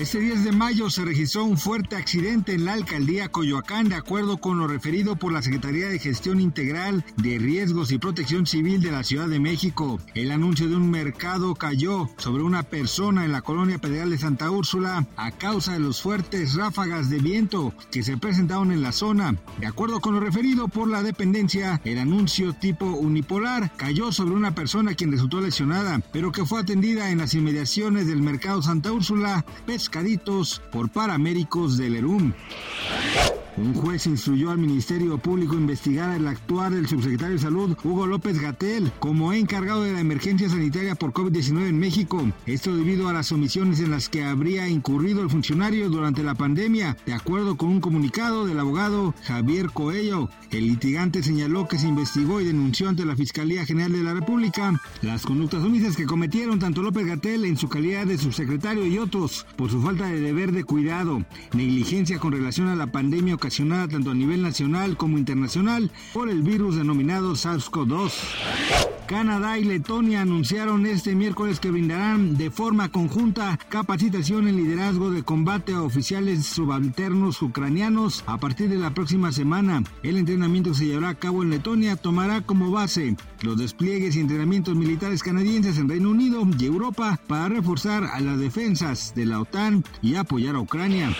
Este 10 de mayo se registró un fuerte accidente en la alcaldía Coyoacán, de acuerdo con lo referido por la Secretaría de Gestión Integral de Riesgos y Protección Civil de la Ciudad de México. El anuncio de un mercado cayó sobre una persona en la colonia Pedregal de Santa Úrsula a causa de los fuertes ráfagas de viento que se presentaron en la zona. De acuerdo con lo referido por la dependencia, el anuncio tipo unipolar cayó sobre una persona quien resultó lesionada, pero que fue atendida en las inmediaciones del mercado Santa Úrsula, por paramédicos del ERUM. Un juez instruyó al Ministerio Público investigar el actuar del subsecretario de Salud, Hugo López Gatel, como encargado de la emergencia sanitaria por COVID-19 en México. Esto debido a las omisiones en las que habría incurrido el funcionario durante la pandemia, de acuerdo con un comunicado del abogado Javier Coello. El litigante señaló que se investigó y denunció ante la Fiscalía General de la República las conductas omisas que cometieron tanto López Gatel en su calidad de subsecretario y otros por su falta de deber de cuidado, negligencia con relación a la pandemia ocasionada tanto a nivel nacional como internacional por el virus denominado SARS-CoV-2. Canadá y Letonia anunciaron este miércoles que brindarán de forma conjunta capacitación en liderazgo de combate a oficiales subalternos ucranianos a partir de la próxima semana. El entrenamiento se llevará a cabo en Letonia tomará como base los despliegues y entrenamientos militares canadienses en Reino Unido y Europa para reforzar a las defensas de la OTAN y apoyar a Ucrania.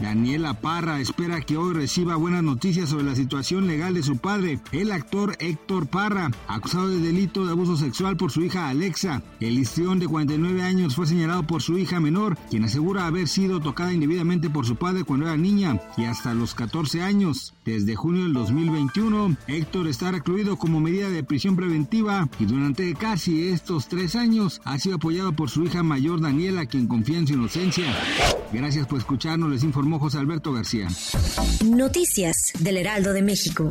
Daniela Parra espera que hoy reciba buenas noticias sobre la situación legal de su padre, el actor Héctor Parra, acusado de delito de abuso sexual por su hija Alexa. El histrión de 49 años fue señalado por su hija menor, quien asegura haber sido tocada indebidamente por su padre cuando era niña y hasta los 14 años. Desde junio del 2021, Héctor está recluido como medida de prisión preventiva y durante casi estos tres años ha sido apoyado por su hija mayor Daniela, quien confía en su inocencia. Gracias por escucharnos, les informó José Alberto García. Noticias del Heraldo de México.